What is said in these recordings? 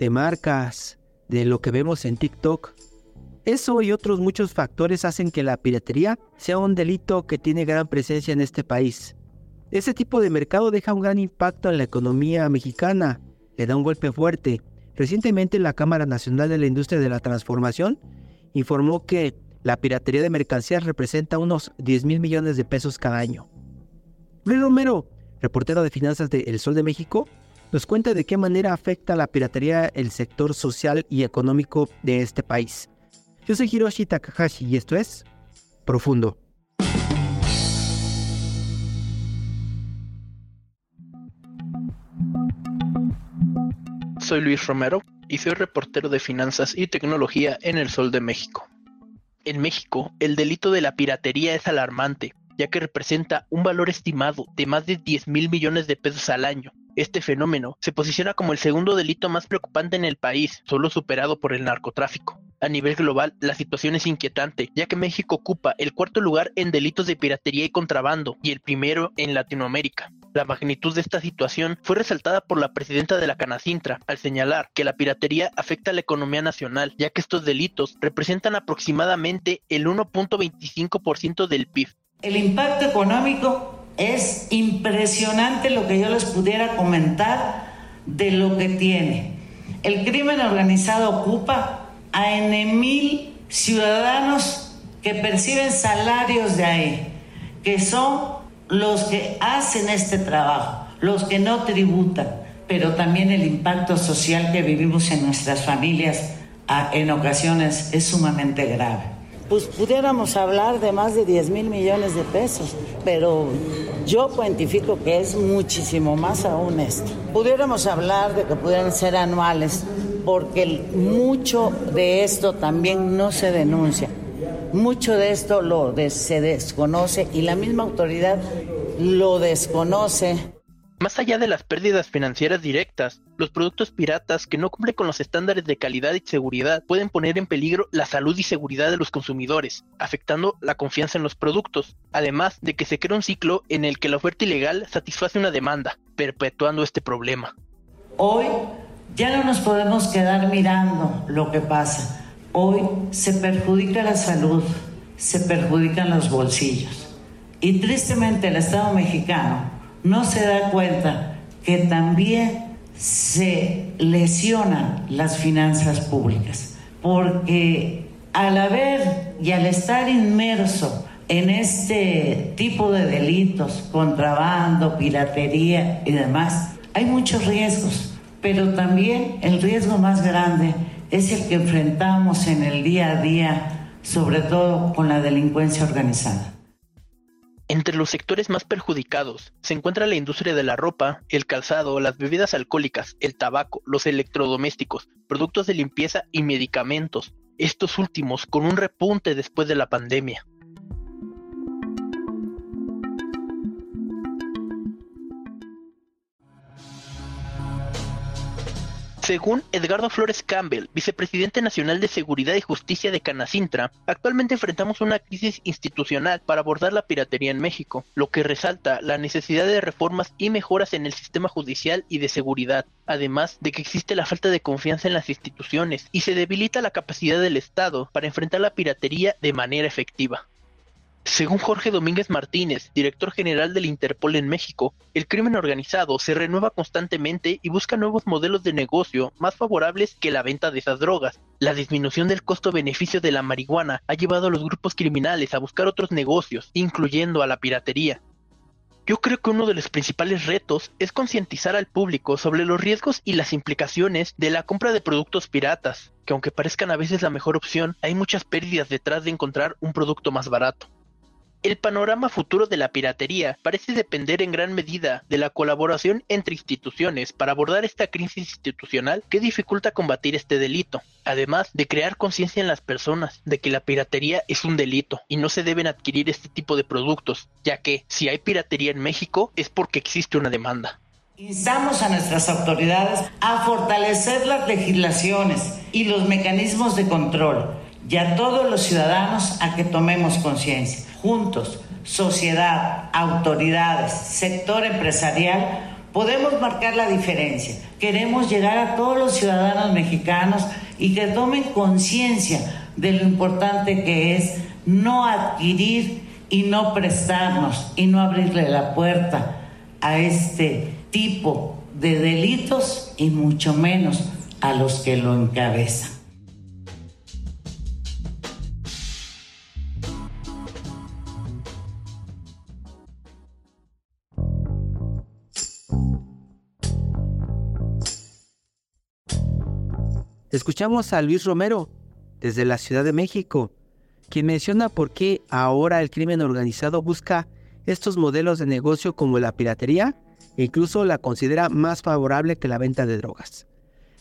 de marcas, de lo que vemos en TikTok. Eso y otros muchos factores hacen que la piratería sea un delito que tiene gran presencia en este país. Ese tipo de mercado deja un gran impacto en la economía mexicana, le da un golpe fuerte. Recientemente la Cámara Nacional de la Industria de la Transformación informó que la piratería de mercancías representa unos 10 mil millones de pesos cada año. Luis Romero, reportero de finanzas de El Sol de México, nos cuenta de qué manera afecta la piratería el sector social y económico de este país. Yo soy Hiroshi Takahashi y esto es Profundo. Soy Luis Romero y soy reportero de finanzas y tecnología en El Sol de México. En México, el delito de la piratería es alarmante, ya que representa un valor estimado de más de 10 mil millones de pesos al año, este fenómeno se posiciona como el segundo delito más preocupante en el país, solo superado por el narcotráfico. A nivel global, la situación es inquietante, ya que México ocupa el cuarto lugar en delitos de piratería y contrabando y el primero en Latinoamérica. La magnitud de esta situación fue resaltada por la presidenta de la Canacintra al señalar que la piratería afecta a la economía nacional, ya que estos delitos representan aproximadamente el 1.25% del PIB. El impacto económico es impresionante lo que yo les pudiera comentar de lo que tiene. El crimen organizado ocupa a N mil ciudadanos que perciben salarios de ahí, que son los que hacen este trabajo, los que no tributan, pero también el impacto social que vivimos en nuestras familias en ocasiones es sumamente grave pues pudiéramos hablar de más de 10 mil millones de pesos, pero yo cuantifico que es muchísimo más aún esto. Pudiéramos hablar de que pudieran ser anuales, porque mucho de esto también no se denuncia. Mucho de esto lo se desconoce y la misma autoridad lo desconoce. Más allá de las pérdidas financieras directas, los productos piratas que no cumplen con los estándares de calidad y seguridad pueden poner en peligro la salud y seguridad de los consumidores, afectando la confianza en los productos, además de que se crea un ciclo en el que la oferta ilegal satisface una demanda, perpetuando este problema. Hoy ya no nos podemos quedar mirando lo que pasa. Hoy se perjudica la salud, se perjudican los bolsillos. Y tristemente el Estado mexicano no se da cuenta que también se lesionan las finanzas públicas, porque al haber y al estar inmerso en este tipo de delitos, contrabando, piratería y demás, hay muchos riesgos, pero también el riesgo más grande es el que enfrentamos en el día a día, sobre todo con la delincuencia organizada. Entre los sectores más perjudicados se encuentra la industria de la ropa, el calzado, las bebidas alcohólicas, el tabaco, los electrodomésticos, productos de limpieza y medicamentos, estos últimos con un repunte después de la pandemia. Según Edgardo Flores Campbell, vicepresidente nacional de Seguridad y Justicia de Canacintra, actualmente enfrentamos una crisis institucional para abordar la piratería en México, lo que resalta la necesidad de reformas y mejoras en el sistema judicial y de seguridad, además de que existe la falta de confianza en las instituciones y se debilita la capacidad del Estado para enfrentar la piratería de manera efectiva. Según Jorge Domínguez Martínez, director general del Interpol en México, el crimen organizado se renueva constantemente y busca nuevos modelos de negocio más favorables que la venta de esas drogas. La disminución del costo-beneficio de la marihuana ha llevado a los grupos criminales a buscar otros negocios, incluyendo a la piratería. Yo creo que uno de los principales retos es concientizar al público sobre los riesgos y las implicaciones de la compra de productos piratas, que aunque parezcan a veces la mejor opción, hay muchas pérdidas detrás de encontrar un producto más barato. El panorama futuro de la piratería parece depender en gran medida de la colaboración entre instituciones para abordar esta crisis institucional que dificulta combatir este delito, además de crear conciencia en las personas de que la piratería es un delito y no se deben adquirir este tipo de productos, ya que si hay piratería en México es porque existe una demanda. Instamos a nuestras autoridades a fortalecer las legislaciones y los mecanismos de control y a todos los ciudadanos a que tomemos conciencia juntos, sociedad, autoridades, sector empresarial, podemos marcar la diferencia. Queremos llegar a todos los ciudadanos mexicanos y que tomen conciencia de lo importante que es no adquirir y no prestarnos y no abrirle la puerta a este tipo de delitos y mucho menos a los que lo encabezan. Escuchamos a Luis Romero desde la Ciudad de México, quien menciona por qué ahora el crimen organizado busca estos modelos de negocio como la piratería e incluso la considera más favorable que la venta de drogas.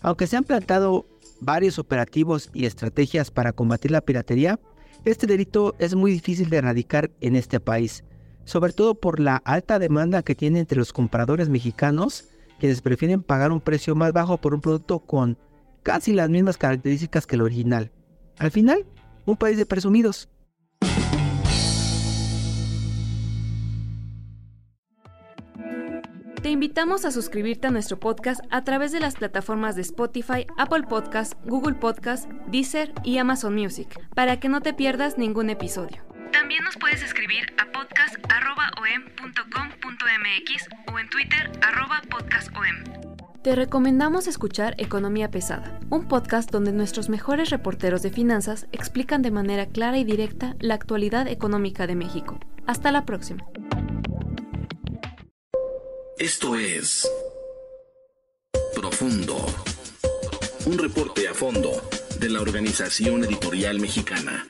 Aunque se han plantado varios operativos y estrategias para combatir la piratería, este delito es muy difícil de erradicar en este país, sobre todo por la alta demanda que tiene entre los compradores mexicanos, quienes prefieren pagar un precio más bajo por un producto con casi las mismas características que el original. Al final, un país de presumidos. Te invitamos a suscribirte a nuestro podcast a través de las plataformas de Spotify, Apple Podcast, Google Podcast, Deezer y Amazon Music, para que no te pierdas ningún episodio. También nos puedes escribir a podcast.om.com.mx o en Twitter podcastom. Te recomendamos escuchar Economía Pesada, un podcast donde nuestros mejores reporteros de finanzas explican de manera clara y directa la actualidad económica de México. Hasta la próxima. Esto es Profundo, un reporte a fondo de la Organización Editorial Mexicana.